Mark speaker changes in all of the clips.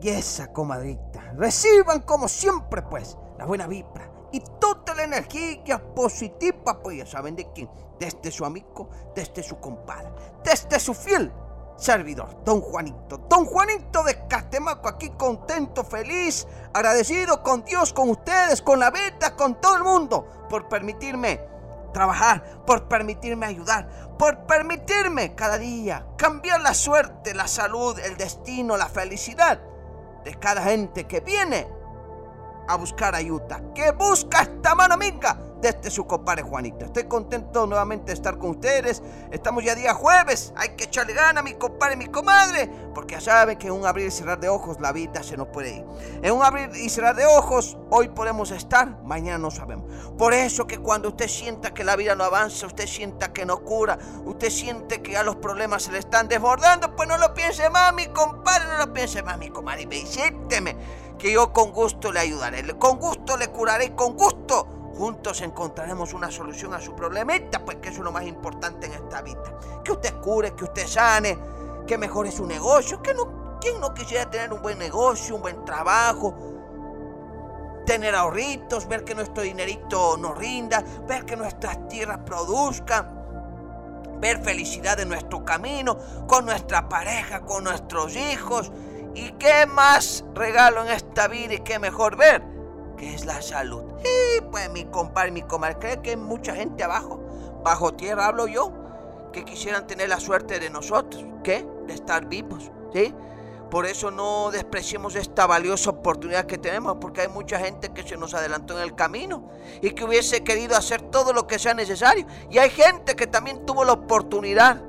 Speaker 1: y esa comadrita. Reciban como siempre pues la buena vibra y toda la energía positiva, pues ya saben de quién, desde su amigo, desde su compadre, desde su fiel servidor, don Juanito, don Juanito de Catemaco, aquí contento, feliz, agradecido con Dios, con ustedes, con la vida, con todo el mundo, por permitirme trabajar, por permitirme ayudar, por permitirme cada día cambiar la suerte, la salud, el destino, la felicidad de cada gente que viene a buscar ayuda, que busca esta mano amiga desde su compadre Juanito. Estoy contento nuevamente de estar con ustedes. Estamos ya día jueves. Hay que echarle gana mi compadre y mi comadre. Porque ya saben que en un abrir y cerrar de ojos la vida se nos puede ir. En un abrir y cerrar de ojos hoy podemos estar, mañana no sabemos. Por eso que cuando usted sienta que la vida no avanza, usted sienta que no cura, usted siente que a los problemas se le están desbordando, pues no lo piense más, mi compadre, no lo piense más, mi comadre. Visíteme que yo con gusto le ayudaré, con gusto le curaré, con gusto juntos encontraremos una solución a su problemita, pues que eso es lo más importante en esta vida. Que usted cure, que usted sane, que mejore su negocio, que no, ¿quién no quisiera tener un buen negocio, un buen trabajo? Tener ahorritos, ver que nuestro dinerito nos rinda, ver que nuestras tierras produzcan, ver felicidad en nuestro camino, con nuestra pareja, con nuestros hijos. ¿Y qué más regalo en esta vida y qué mejor ver? Que es la salud. Y pues mi compadre, mi comadre, cree que hay mucha gente abajo, bajo tierra hablo yo, que quisieran tener la suerte de nosotros, ¿qué? De estar vivos, ¿sí? Por eso no despreciemos esta valiosa oportunidad que tenemos, porque hay mucha gente que se nos adelantó en el camino y que hubiese querido hacer todo lo que sea necesario. Y hay gente que también tuvo la oportunidad,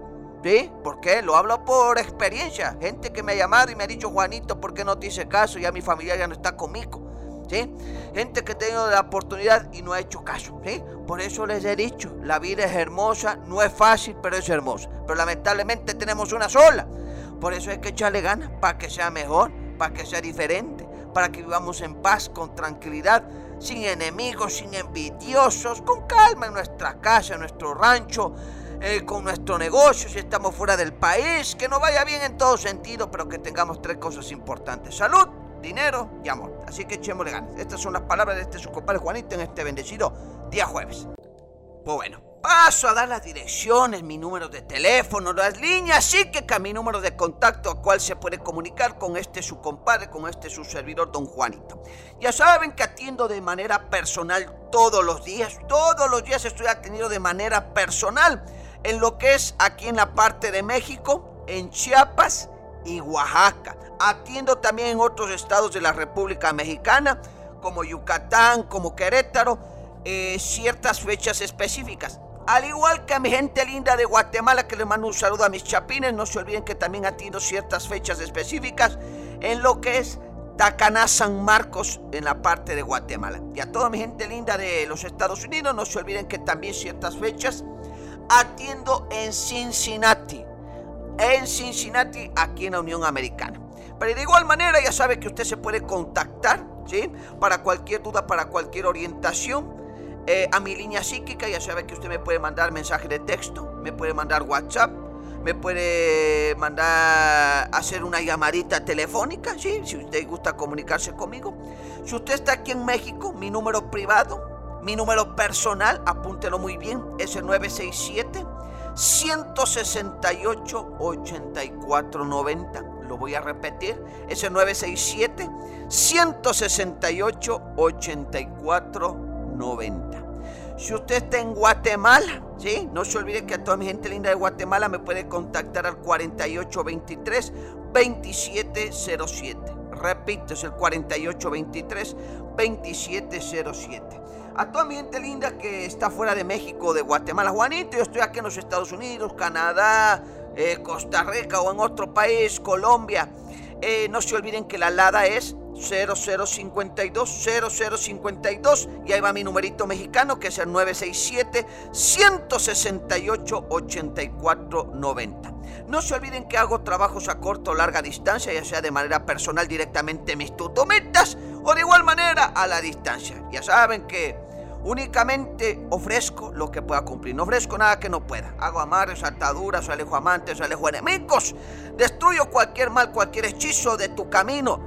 Speaker 1: ¿sí? Porque lo hablo por experiencia. Gente que me ha llamado y me ha dicho, Juanito, ¿por qué no te hice caso? Ya mi familia ya no está conmigo. Gente que ha tenido la oportunidad y no ha hecho caso. Por eso les he dicho, la vida es hermosa, no es fácil, pero es hermosa. Pero lamentablemente tenemos una sola. Por eso hay que echarle ganas para que sea mejor, para que sea diferente, para que vivamos en paz, con tranquilidad, sin enemigos, sin envidiosos, con calma en nuestra casa, en nuestro rancho, eh, con nuestro negocio, si estamos fuera del país, que nos vaya bien en todo sentido, pero que tengamos tres cosas importantes. Salud, dinero y amor. Así que echémosle ganas. Estas son las palabras de este su compadre Juanito en este bendecido día jueves. Pues bueno, paso a dar las direcciones, mi número de teléfono, las líneas, sí que a mi número de contacto a cual se puede comunicar con este su compadre, con este su servidor don Juanito. Ya saben que atiendo de manera personal todos los días, todos los días estoy atendido de manera personal en lo que es aquí en la parte de México, en Chiapas y Oaxaca. Atiendo también en otros estados de la República Mexicana, como Yucatán, como Querétaro, eh, ciertas fechas específicas. Al igual que a mi gente linda de Guatemala, que les mando un saludo a mis chapines, no se olviden que también atiendo ciertas fechas específicas en lo que es Tacaná, San Marcos, en la parte de Guatemala. Y a toda mi gente linda de los Estados Unidos, no se olviden que también ciertas fechas atiendo en Cincinnati. En Cincinnati, aquí en la Unión Americana. Pero de igual manera ya sabe que usted se puede contactar, ¿sí? Para cualquier duda, para cualquier orientación. Eh, a mi línea psíquica, ya sabe que usted me puede mandar mensaje de texto, me puede mandar WhatsApp, me puede mandar hacer una llamadita telefónica, ¿sí? Si usted gusta comunicarse conmigo. Si usted está aquí en México, mi número privado, mi número personal, apúntelo muy bien, es el 967 168 8490 lo voy a repetir, es el 967-168-8490. Si usted está en Guatemala, ¿sí? No se olvide que a toda mi gente linda de Guatemala me puede contactar al 4823-2707. Repito, es el 4823-2707. A toda mi gente linda que está fuera de México, de Guatemala, Juanito, yo estoy aquí en los Estados Unidos, Canadá, eh, Costa Rica o en otro país, Colombia. Eh, no se olviden que la LADA es 0052 0052 y ahí va mi numerito mexicano que es el 967 168 8490. No se olviden que hago trabajos a corto o larga distancia, ya sea de manera personal directamente en mis tutometas o de igual manera a la distancia. Ya saben que Únicamente ofrezco lo que pueda cumplir. No ofrezco nada que no pueda. Hago amarres, ataduras, alejo amantes, alejo enemigos. Destruyo cualquier mal, cualquier hechizo de tu camino.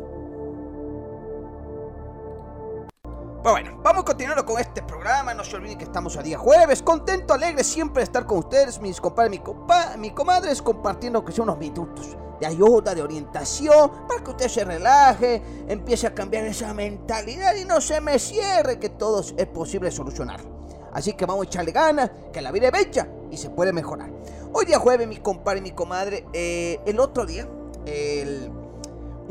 Speaker 1: Pues bueno, vamos continuando con este programa. No se olviden que estamos a día jueves. Contento, alegre siempre de estar con ustedes, mis compadres, mi, compa mi comadres, compartiendo que son unos minutos de ayuda, de orientación, para que usted se relaje, empiece a cambiar esa mentalidad y no se me cierre, que todo es posible solucionar. Así que vamos a echarle ganas, que la vida es bella y se puede mejorar. Hoy día jueves, mi compadre y mi comadre, eh, el otro día, el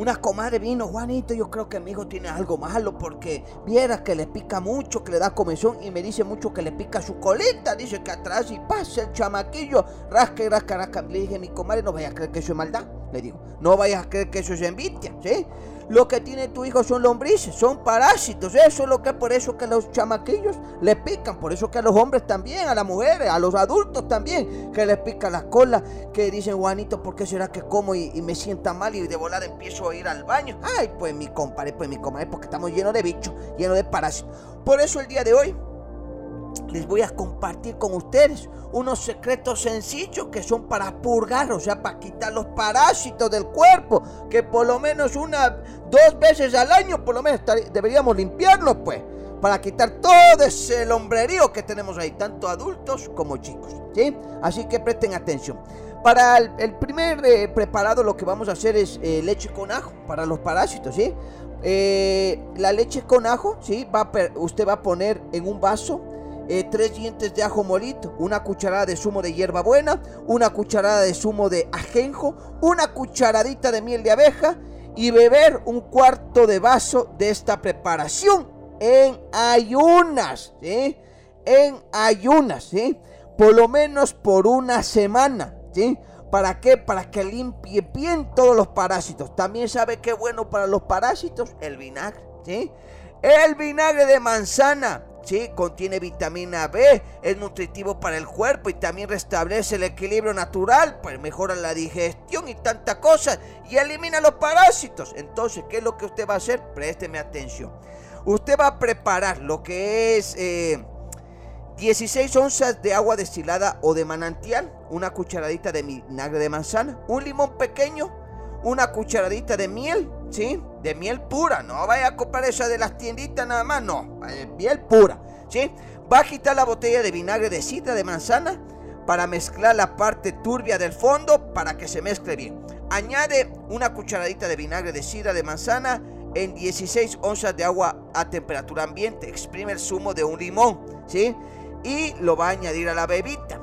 Speaker 1: una comadre vino, Juanito, yo creo que mi hijo tiene algo malo porque viera que le pica mucho, que le da comezón y me dice mucho que le pica su coleta. Dice que atrás y pasa el chamaquillo, rasca y rasca, rasca. Le dije, mi comadre, no vaya a creer que eso es maldad. Le digo, no vayas a creer que eso es envidia, ¿sí? Lo que tiene tu hijo son lombrices, son parásitos. Eso es lo que por eso que los chamaquillos le pican. Por eso que a los hombres también, a las mujeres, a los adultos también, que les pica la cola. Que dicen, Juanito, ¿por qué será que como y, me sienta mal y de volada empiezo a ir al baño? Ay, pues mi compadre, pues mi compadre, porque estamos llenos de bichos, llenos de parásitos. Por eso el día de hoy les voy a compartir con ustedes unos secretos sencillos que son para purgar, o sea, para quitar los parásitos del cuerpo, que por lo menos una, dos veces al año, por lo menos deberíamos limpiarlos, pues, para quitar todo ese lombrerío que tenemos ahí, tanto adultos como chicos, ¿sí? Así que presten atención. Para el, primer eh, preparado lo que vamos a hacer es eh, leche con ajo para los parásitos, ¿sí? Eh, la leche con ajo, ¿sí? Va usted va a poner en un vaso eh, tres dientes de ajo molito, una cucharada de zumo de hierbabuena, una cucharada de zumo de ajenjo, una cucharadita de miel de abeja y beber un cuarto de vaso de esta preparación en ayunas, ¿sí? En ayunas, ¿sí? Por lo menos por una semana, ¿sí? ¿Para qué? Para que limpie bien todos los parásitos. También sabe qué bueno para los parásitos el vinagre, ¿sí? El vinagre de manzana ¿sí? Contiene vitamina B, es nutritivo para el cuerpo y también restablece el equilibrio natural, pues mejora la digestión y tantas cosas y elimina los parásitos. Entonces, ¿qué es lo que usted va a hacer? Présteme atención. Usted va a preparar lo que es 16 eh, onzas de agua destilada o de manantial, una cucharadita de vinagre de manzana, un limón pequeño, una cucharadita de miel, ¿sí? De miel pura, no vaya a comprar esa de las tienditas nada más, no, miel pura, ¿sí? Va a quitar la botella de vinagre de sidra de manzana para mezclar la parte turbia del fondo para que se mezcle bien. Añade una cucharadita de vinagre de sidra de manzana en 16 onzas de agua a temperatura ambiente. Exprime el zumo de un limón, ¿sí? Y lo va a añadir a la bebita.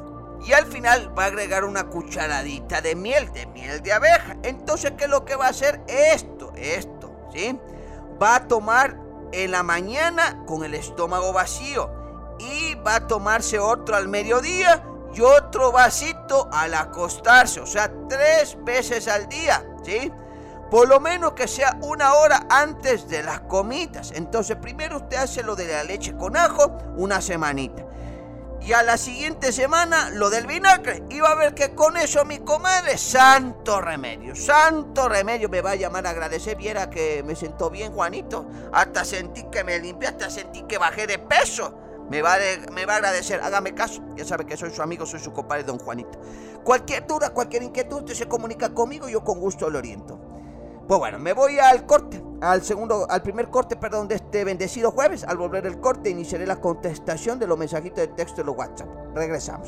Speaker 1: Y al final va a agregar una cucharadita de miel, de miel de abeja. Entonces, ¿qué es lo que va a hacer? Esto, esto, ¿sí? Va a tomar en la mañana con el estómago vacío. Y va a tomarse otro al mediodía y otro vasito al acostarse, o sea, tres veces al día, ¿sí? Por lo menos que sea una hora antes de las comidas. Entonces, primero usted hace lo de la leche con ajo una semanita. Y a la siguiente semana lo del vinagre. Va a ver que con eso mi comadre, santo remedio, santo remedio, me va a llamar a agradecer. Viera que me sentó bien, Juanito. Hasta sentí que me limpié, hasta sentí que bajé de peso. Me va, me va a agradecer, hágame caso. Ya sabe que soy su amigo, soy su compadre, don Juanito. Cualquier duda, cualquier inquietud, usted se comunica conmigo yo con gusto lo oriento. Pues bueno, me voy al corte, al segundo, al primer corte, perdón, de este bendecido jueves. Al volver el corte, iniciaré la contestación de los mensajitos de texto de los WhatsApp. Regresamos.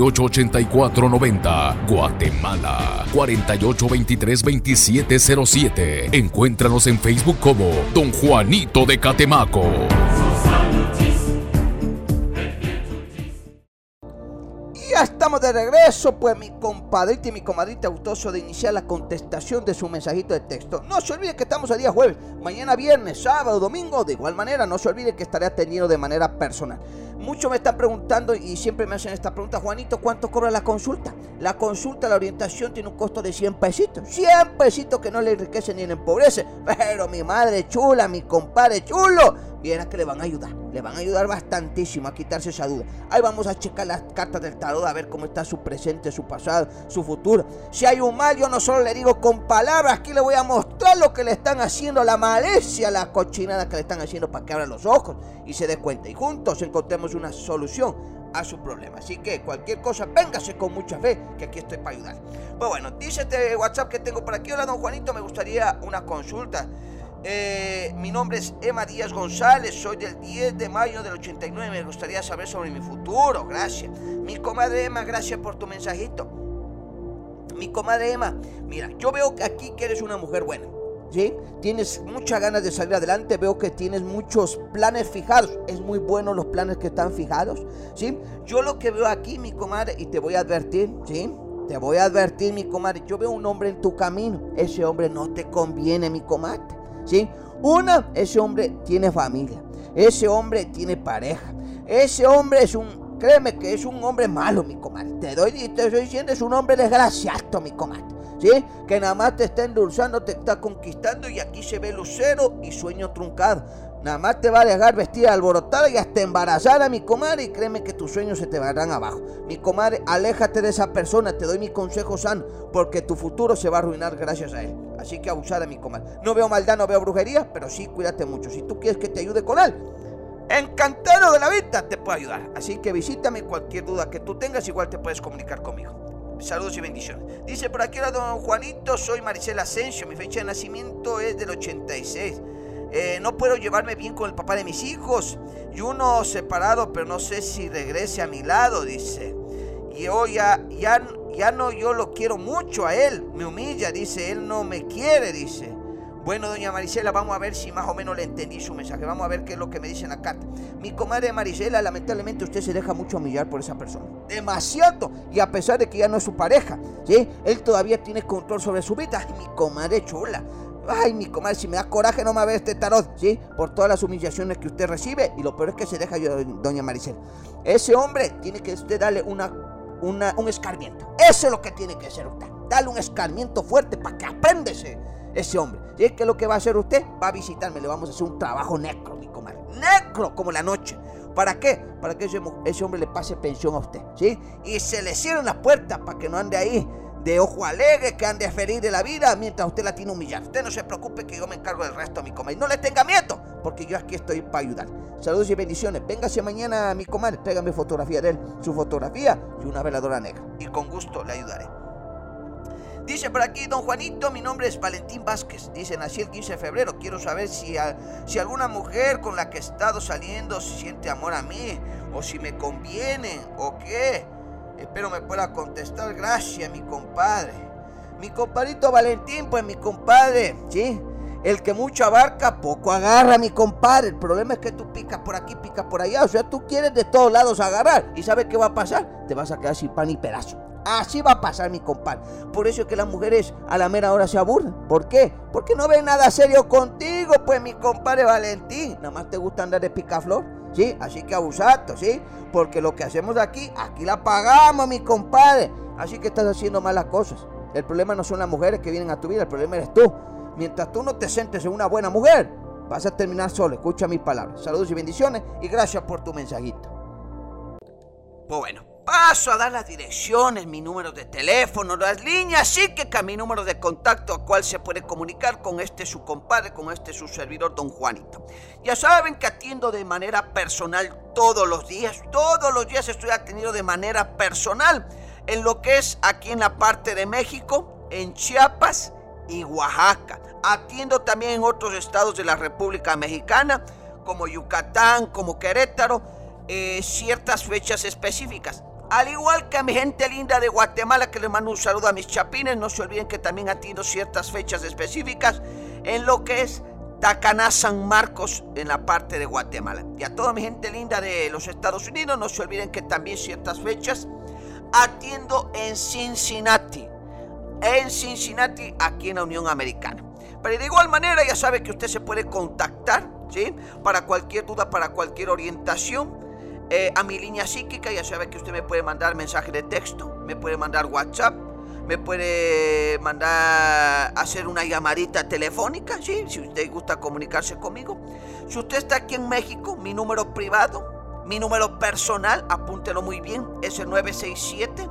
Speaker 2: 8490 Guatemala 4823-2707. Encuéntranos en Facebook como Don Juanito de Catemaco.
Speaker 1: ya estamos de regreso, pues mi compadrita y mi comadrita gustoso de iniciar la contestación de su mensajito de texto. No se olvide que estamos el día jueves, mañana viernes, sábado, domingo, de igual manera, no se olvide que estaré atendiendo de manera personal. Muchos me están preguntando y siempre me hacen esta pregunta, Juanito, ¿cuánto cobra la consulta? La consulta, la orientación tiene un costo de 100 pesitos. 100 pesitos que no le enriquece ni le empobrece. Pero mi madre chula, mi compadre chulo, viera que le van a ayudar. Le van a ayudar bastantísimo a quitarse esa duda. Ahí vamos a checar las cartas del tarot a ver cómo está su presente, su pasado, su futuro. Si hay un mal, yo no solo le digo con palabras, aquí le voy a mostrar lo que le están haciendo, la malicia, la cochinada que le están haciendo para que abra los ojos y se dé cuenta. Y juntos encontremos una solución a su problema. Así que cualquier cosa, véngase con mucha fe, que aquí estoy para ayudar. Pues bueno, dice este WhatsApp que tengo por aquí. Hola, don Juanito, me gustaría una consulta. Eh, mi nombre es Emma Díaz González, soy del 10 de mayo del 89. Me gustaría saber sobre mi futuro. Gracias. Mi comadre Emma, gracias por tu mensajito. Mi comadre Emma, mira, yo veo que aquí que eres una mujer buena. ¿Sí? Tienes muchas ganas de salir adelante, veo que tienes muchos planes fijados. Es muy bueno los planes que están fijados, ¿sí? Yo lo que veo aquí, mi comadre, y te voy a advertir, ¿sí? Te voy a advertir, mi comadre, yo veo un hombre en tu camino. Ese hombre no te conviene, mi comadre, ¿sí? Una, ese hombre tiene familia. Ese hombre tiene pareja. Ese hombre es un, créeme que es un hombre malo, mi comadre. Te doy, te estoy diciendo, es un hombre desgraciado, mi comadre. ¿Sí? Que nada más te está endulzando, te está conquistando y aquí se ve lucero y sueño truncado. Nada más te va a dejar vestida alborotada y hasta embarazada, mi comadre, y créeme que tus sueños se te van abajo. Mi comadre, aléjate de esa persona, te doy mi consejo sano, porque tu futuro se va a arruinar gracias a él. Así que abusada, mi comadre. No veo maldad, no veo brujería, pero sí cuídate mucho. Si tú quieres que te ayude con él, encantado de la vida, te puedo ayudar. Así que visítame cualquier duda que tú tengas, igual te puedes comunicar conmigo. Saludos y bendiciones. Dice por aquí, hola don Juanito, soy Maricela Asensio, mi fecha de nacimiento es del 86. Eh, no puedo llevarme bien con el papá de mis hijos. Y uno separado, pero no sé si regrese a mi lado, dice. Y hoy ya, ya, ya no yo lo quiero mucho a él. Me humilla, dice. Él no me quiere, dice. Bueno, doña Marisela, vamos a ver si más o menos le entendí su mensaje. Vamos a ver qué es lo que me dice en la carta. Mi comadre Marisela, lamentablemente usted se deja mucho humillar por esa persona. Demasiado. Y a pesar de que ya no es su pareja, ¿sí? Él todavía tiene control sobre su vida. Ay, mi comadre chula. Ay, mi comadre, si me da coraje no me ve este tarot, ¿sí? Por todas las humillaciones que usted recibe. Y lo peor es que se deja yo, doña Marisela. Ese hombre tiene que usted darle una, una, un escarmiento. Eso es lo que tiene que hacer usted. Dale un escarmiento fuerte para que apréndese ese hombre. Y es que lo que va a hacer usted, va a visitarme, le vamos a hacer un trabajo necro, mi comadre. Necro, como la noche. ¿Para qué? Para que ese, hombre le pase pensión a usted, ¿sí? Y se le cierren las puertas para que no ande ahí de ojo alegre, que ande feliz de la vida mientras usted la tiene humillada. Usted no se preocupe que yo me encargo del resto, mi comadre. No le tenga miedo, porque yo aquí estoy para ayudar. Saludos y bendiciones. Véngase mañana, mi comadre, tráigame fotografía de él, su fotografía y una veladora negra. Y con gusto le ayudaré. Dice por aquí, don Juanito, mi nombre es Valentín Vázquez. Dice, nací el 15 de febrero. Quiero saber si, si alguna mujer con la que he estado saliendo siente amor a mí, o si me conviene, o qué. Espero me pueda contestar. Gracias, mi compadre. Mi compadrito Valentín, pues mi compadre, ¿sí? El que mucho abarca, poco agarra, mi compadre. El problema es que tú picas por aquí, picas por allá. O sea, tú quieres de todos lados agarrar. ¿Y sabes qué va a pasar? Te vas a quedar sin pan y pedazo. Así va a pasar, mi compadre. Por eso es que las mujeres a la mera hora se aburren. ¿Por qué? Porque no ven nada serio contigo, pues, mi compadre Valentín. Nada más te gusta andar de picaflor. ¿Sí? Así que abusato, ¿sí? Porque lo que hacemos aquí, aquí la pagamos, mi compadre. Así que estás haciendo malas cosas. El problema no son las mujeres que vienen a tu vida, el problema eres tú. Mientras tú no te sientes en una buena mujer, vas a terminar solo. Escucha mis palabras. Saludos y bendiciones y gracias por tu mensajito. Pues bueno, paso a dar las direcciones, mi número de teléfono, las líneas, sí que, mi número de contacto a cual se puede comunicar con este su compadre, con este su servidor, don Juanito. Ya saben que atiendo de manera personal todos los días, todos los días estoy atendido de manera personal en lo que es aquí en la parte de México, en Chiapas y Oaxaca. Atiendo también en otros estados de la República Mexicana, como Yucatán, como Querétaro, eh, ciertas fechas específicas. Al igual que a mi gente linda de Guatemala, que le mando un saludo a mis chapines, no se olviden que también atiendo ciertas fechas específicas en lo que es Tacaná, San Marcos, en la parte de Guatemala. Y a toda mi gente linda de los Estados Unidos, no se olviden que también ciertas fechas atiendo en Cincinnati, en Cincinnati, aquí en la Unión Americana. Pero de igual manera ya sabe que usted se puede contactar, ¿sí? Para cualquier duda, para cualquier orientación. Eh, a mi línea psíquica, ya sabe que usted me puede mandar mensaje de texto, me puede mandar WhatsApp, me puede mandar hacer una llamadita telefónica, ¿sí? Si usted gusta comunicarse conmigo. Si usted está aquí en México, mi número privado, mi número personal, apúntelo muy bien, es el 967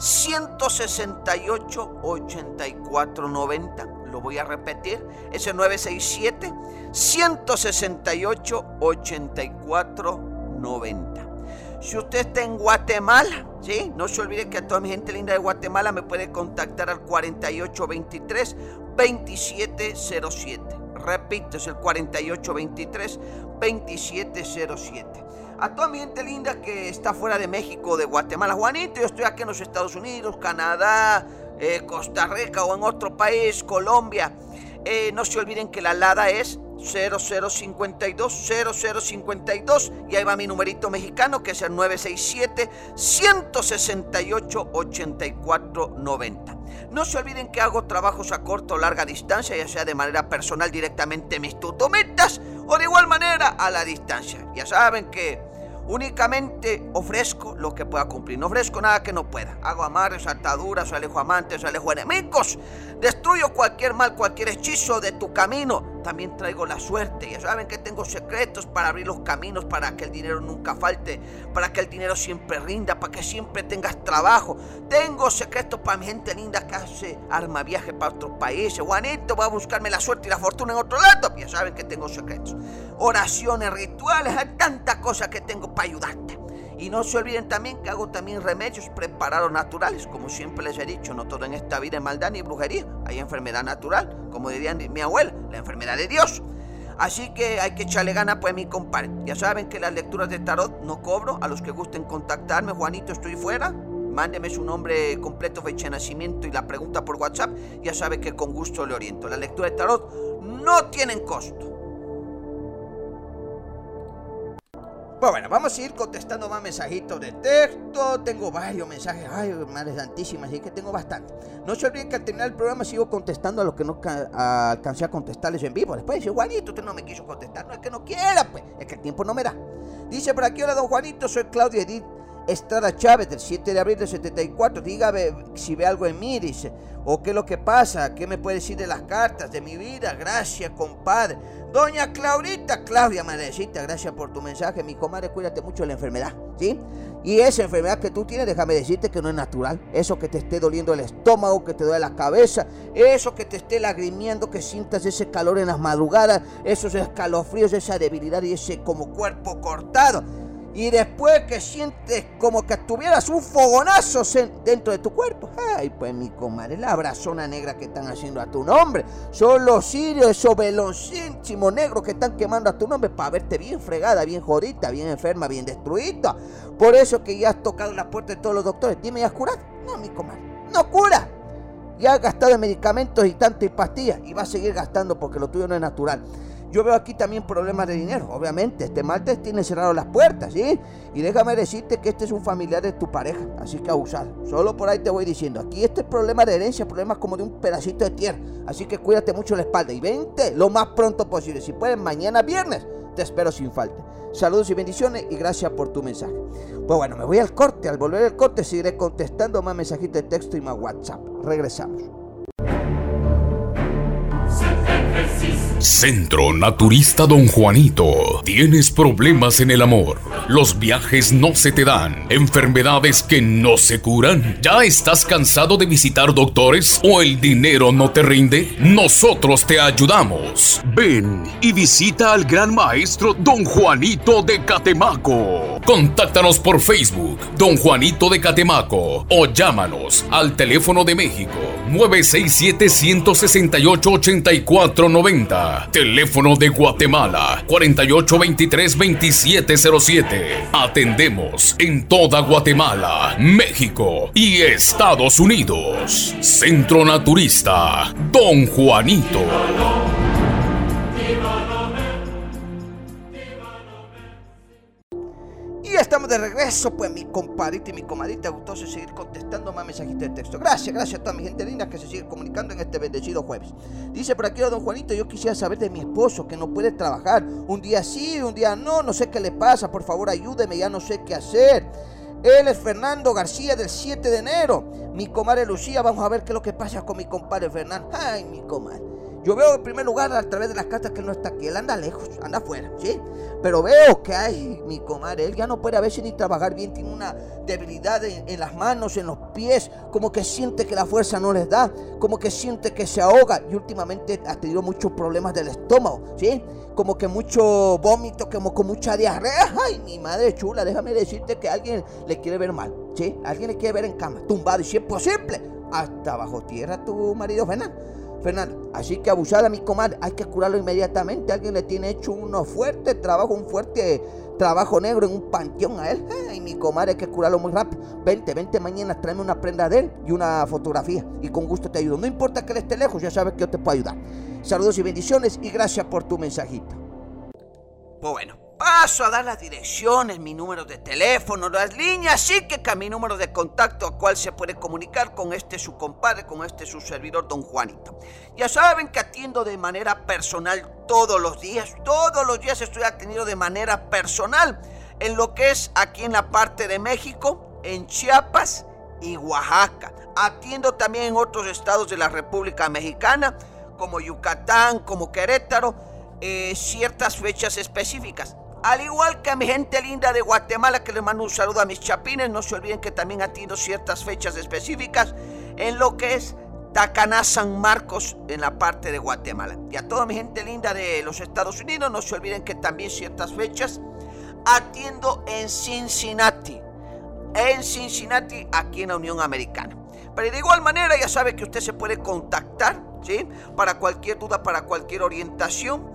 Speaker 1: 168 8490. Lo voy a repetir. Es el 967 168 8490. Si usted está en Guatemala, ¿sí? No se olvide que a toda mi gente linda de Guatemala me puede contactar al 4823 2707. Repito, es el 4823 2707 a toda mi gente linda que está fuera de México, de Guatemala. Juanito, yo estoy aquí en los Estados Unidos, Canadá, eh, Costa Rica o en otro país, Colombia. Eh, no se olviden que la LADA es 0052 0052 y ahí va mi numerito mexicano que es el 967 168 8490. No se olviden que hago trabajos a corto o larga distancia, ya sea de manera personal directamente en mis tutometas o de igual manera a la distancia. Ya saben que Únicamente ofrezco lo que pueda cumplir. No ofrezco nada que no pueda. Hago amarres, ataduras, alejo amantes, alejo enemigos. Destruyo cualquier mal, cualquier hechizo de tu camino. También traigo la suerte. Ya saben que tengo secretos para abrir los caminos, para que el dinero nunca falte, para que el dinero siempre rinda, para que siempre tengas trabajo. Tengo secretos para mi gente linda que hace arma viaje para otros países. Juanito, voy a buscarme la suerte y la fortuna en otro lado. Ya saben que tengo secretos. Oraciones, rituales, hay tantas cosas que tengo para ayudarte. Y no se olviden también que hago también remedios preparados naturales. Como siempre les he dicho, no todo en esta vida es maldad ni brujería. Hay enfermedad natural, como diría mi abuela, la enfermedad de Dios. Así que hay que echarle ganas pues mi compadre. Ya saben que las lecturas de tarot no cobro. A los que gusten contactarme, Juanito, estoy fuera. Mándeme su nombre completo, fecha de nacimiento y la pregunta por WhatsApp. Ya sabe que con gusto le oriento. Las lecturas de tarot no tienen costo. Pues bueno, vamos a ir contestando más mensajitos de texto. Tengo varios mensajes. Ay, madre santísima, así que tengo bastante. No se olviden que al terminar el programa sigo contestando a los que no alcancé a contestarles en vivo. Después dice, Juanito, usted no me quiso contestar. No es que no quiera, pues. Es que el tiempo no me da. Dice por aquí, hola, don Juanito, soy Claudio Edith Estrada Chávez, del 7 de abril del 74. Dígame si ve algo en mí, dice. O qué es lo que pasa, qué me puede decir de las cartas, de mi vida. Gracias, compadre. Doña Claudita, Claudia Madrecita, gracias por tu mensaje. Mi comadre, cuídate mucho de la enfermedad, ¿sí? Y esa enfermedad que tú tienes, déjame decirte que no es natural. Eso que te esté doliendo el estómago, que te duele la cabeza, eso que te esté lagrimiendo, que sientas ese calor en las madrugadas, esos escalofríos, esa debilidad y ese como cuerpo cortado y después que sientes como que tuvieras un fogonazo dentro de tu cuerpo. Ay, pues mi comadre, la brazona negra que están haciendo a tu nombre. Son los sirios, esos veloncísimos negros que están quemando a tu nombre para verte bien fregada, bien jodida, bien enferma, bien destruida. Por eso que ya has tocado la puerta de todos los doctores. Dime, ¿ya has curado? No, mi comadre, no cura. Ya has gastado en medicamentos y tanto y pastillas y vas a seguir gastando porque lo tuyo no es natural. Yo veo aquí también problemas de dinero, obviamente. Este martes tiene cerrado las puertas, ¿sí? Y déjame decirte que este es un familiar de tu pareja, así que abusar. Solo por ahí te voy diciendo. Aquí este es problema de herencia, problemas como de un pedacito de tierra. Así que cuídate mucho la espalda y vente lo más pronto posible. Si pueden, mañana viernes, te espero sin falta. Saludos y bendiciones y gracias por tu mensaje. Pues bueno, me voy al corte. Al volver al corte seguiré contestando más mensajitos de texto y más WhatsApp. Regresamos.
Speaker 2: Centro Naturista Don Juanito. ¿Tienes problemas en el amor? Los viajes no se te dan. Enfermedades que no se curan. ¿Ya estás cansado de visitar doctores o el dinero no te rinde? Nosotros te ayudamos. Ven y visita al gran maestro Don Juanito de Catemaco. Contáctanos por Facebook, Don Juanito de Catemaco, o llámanos al teléfono de México 967 168 8490 Teléfono de Guatemala 4823-2707. Atendemos en toda Guatemala, México y Estados Unidos. Centro Naturista Don Juanito.
Speaker 1: Estamos de regreso, pues mi compadrita y mi comadita gustoso seguir contestando más mensajitos de texto. Gracias, gracias a toda mi gente linda que se sigue comunicando en este bendecido jueves. Dice por aquí, don Juanito, yo quisiera saber de mi esposo que no puede trabajar. Un día sí, un día no, no sé qué le pasa, por favor ayúdeme, ya no sé qué hacer. Él es Fernando García del 7 de enero. Mi comadre Lucía, vamos a ver qué es lo que pasa con mi compadre Fernando. Ay, mi comadre. Yo veo en primer lugar a través de las cartas que él no está aquí, él anda lejos, anda afuera, ¿sí? Pero veo que hay, mi comadre, él ya no puede a veces ni trabajar bien, tiene una debilidad en, las manos, en los pies, como que siente que la fuerza no les da, como que siente que se ahoga y últimamente ha tenido muchos problemas del estómago, ¿sí? Como que mucho vómito, como con mucha diarrea. Ay, mi madre chula, déjame decirte que alguien le quiere ver mal, ¿sí? Alguien le quiere ver en cama, tumbado y si es posible, hasta bajo tierra tu marido Fernando. Fernando, así que abusar a mi comadre, hay que curarlo inmediatamente. Alguien le tiene hecho uno fuerte trabajo, un fuerte trabajo negro en un panteón a él. Y mi comadre hay que curarlo muy rápido. Vente, vente mañana, tráeme una prenda de él y una fotografía. Y con gusto te ayudo. No importa que él esté lejos, ya sabes que yo te puedo ayudar. Saludos y bendiciones y gracias por tu mensajito. Pues bueno paso a dar las direcciones, mi número de teléfono, las líneas, así que mi número de contacto a cual se puede comunicar con este su compadre, con este su servidor, don Juanito. Ya saben que atiendo de manera personal todos los días, todos los días estoy atendido de manera personal en lo que es aquí en la parte de México, en Chiapas y Oaxaca. Atiendo también en otros estados de la República Mexicana, como Yucatán, como Querétaro, eh, ciertas fechas específicas. Al igual que a mi gente linda de Guatemala, que les mando un saludo a mis chapines, no se olviden que también atiendo ciertas fechas específicas en lo que es Tacaná San Marcos en la parte de Guatemala. Y a toda mi gente linda de los Estados Unidos, no se olviden que también ciertas fechas atiendo en Cincinnati. En Cincinnati, aquí en la Unión Americana. Pero de igual manera, ya sabe que usted se puede contactar, ¿sí? Para cualquier duda, para cualquier orientación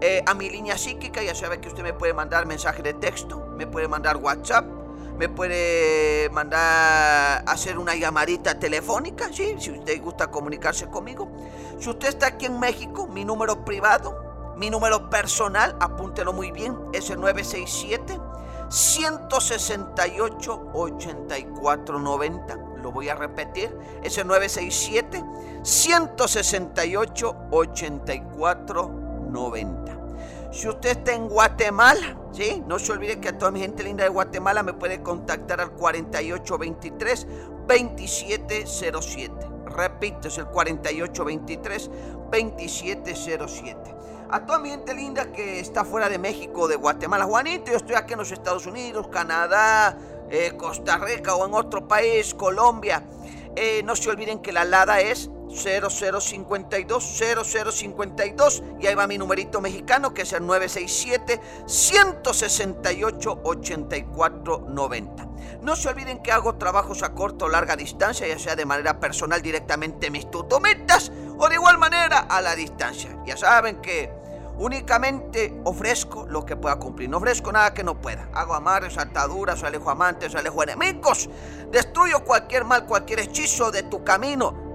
Speaker 1: eh, a mi línea psíquica, ya sabe que usted me puede mandar mensaje de texto, me puede mandar WhatsApp, me puede mandar hacer una llamadita telefónica, ¿sí? si usted gusta comunicarse conmigo. Si usted está aquí en México, mi número privado, mi número personal, apúntelo muy bien, es el 967 168 8490. Lo voy a repetir, es el 967 168 8490. 90. Si usted está en Guatemala, ¿sí? No se olvide que a toda mi gente linda de Guatemala me puede contactar al 4823-2707. Repito, es el 4823-2707. A toda mi gente linda que está fuera de México, de Guatemala, Juanito, yo estoy aquí en los Estados Unidos, Canadá, eh, Costa Rica o en otro país, Colombia. Eh, no se olviden que la LADA es 0052 0052 y ahí va mi numerito mexicano que es el 967 168 8490. No se olviden que hago trabajos a corto o larga distancia, ya sea de manera personal directamente en mis tutometas o de igual manera a la distancia. Ya saben que Únicamente ofrezco lo que pueda cumplir. No ofrezco nada que no pueda. Hago amarres, ataduras, alejo amantes, alejo enemigos. Destruyo cualquier mal, cualquier hechizo de tu camino.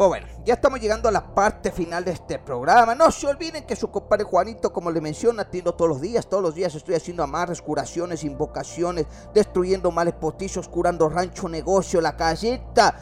Speaker 1: Pues bueno, ya estamos llegando a la parte final de este programa. No se olviden que su compadre Juanito, como le menciona, atiendo todos los días. Todos los días estoy haciendo amarres, curaciones, invocaciones, destruyendo males postizos, curando rancho, negocio, la casita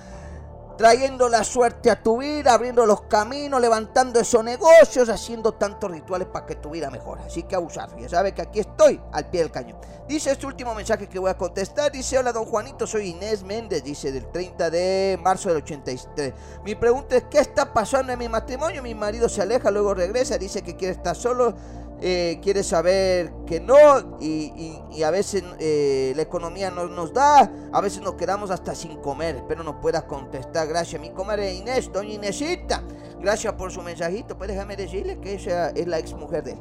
Speaker 1: trayendo la suerte a tu vida, abriendo los caminos, levantando esos negocios, haciendo tantos rituales para que tu vida mejore. Así que abusar. Ya sabe que aquí estoy al pie del cañón. Dice este último mensaje que voy a contestar. Dice, hola don Juanito, soy Inés Méndez. Dice, del 30 de marzo del 83. Mi pregunta es, ¿qué está pasando en mi matrimonio? Mi marido se aleja, luego regresa, dice que quiere estar solo eh, quiere saber que no y, a veces eh, la economía no nos da, a veces nos quedamos hasta sin comer. Espero nos pueda contestar. Gracias, mi comadre Inés, doña Inésita. Gracias por su mensajito. Pues déjame decirle que esa es la ex mujer de.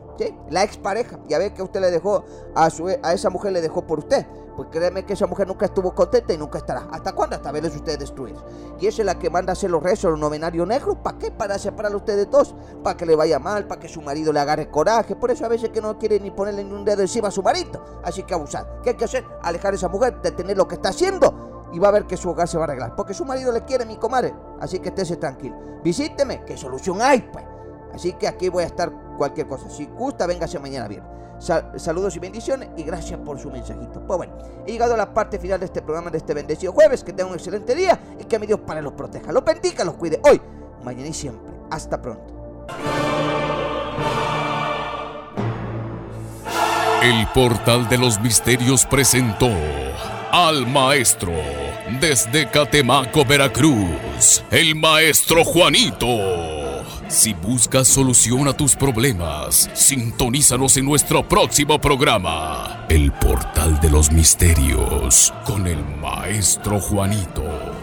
Speaker 1: La ex pareja. Ya ve que usted le dejó a, su, a esa mujer, le dejó por usted. Pues créeme que esa mujer nunca estuvo contenta y nunca estará. ¿Hasta cuándo? Hasta verles ustedes destruidos. Y esa es la que manda a hacer los rezos, los novenarios negros. ¿Para qué? Para separar a ustedes dos. Para que le vaya mal, para que su marido le agarre coraje. Por eso a veces que no quiere ni ponerle ni un dedo encima a su marido. Así que abusar. ¿Qué hay que hacer? Alejar a esa mujer, detener lo que está haciendo. Y va a ver que su hogar se va a arreglar. Porque su marido le quiere, mi comadre. Así que estése tranquilo. Visíteme, ¿qué solución hay? Pues. Así que aquí voy a estar cualquier cosa. Si gusta, véngase mañana bien saludos y bendiciones y gracias por su mensajito. Pues bueno, he llegado a la parte final de este programa de este bendecido jueves. Que tengan un excelente día y que mi Dios para los proteja, los bendiga, los cuide hoy, mañana y siempre. Hasta pronto.
Speaker 2: El portal de los misterios presentó al maestro desde Catemaco, Veracruz, el maestro Juanito. Si buscas solución a tus problemas, sintonízanos en nuestro próximo programa, El Portal de los Misterios, con el Maestro Juanito.